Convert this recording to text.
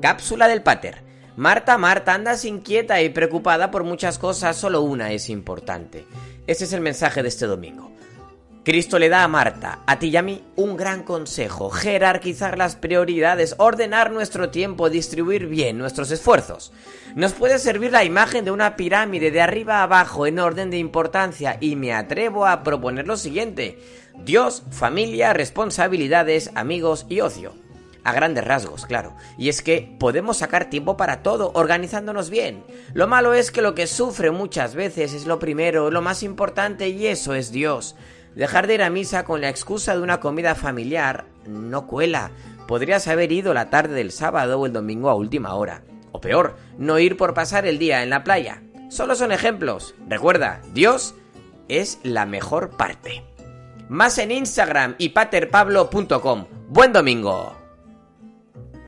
Cápsula del Pater. Marta, Marta, andas inquieta y preocupada por muchas cosas, solo una es importante. Ese es el mensaje de este domingo. Cristo le da a Marta, a ti y a mí, un gran consejo, jerarquizar las prioridades, ordenar nuestro tiempo, distribuir bien nuestros esfuerzos. Nos puede servir la imagen de una pirámide de arriba a abajo en orden de importancia y me atrevo a proponer lo siguiente. Dios, familia, responsabilidades, amigos y ocio. A grandes rasgos, claro. Y es que podemos sacar tiempo para todo, organizándonos bien. Lo malo es que lo que sufre muchas veces es lo primero, lo más importante, y eso es Dios. Dejar de ir a misa con la excusa de una comida familiar no cuela. Podrías haber ido la tarde del sábado o el domingo a última hora. O peor, no ir por pasar el día en la playa. Solo son ejemplos. Recuerda, Dios es la mejor parte. Más en Instagram y paterpablo.com. Buen domingo.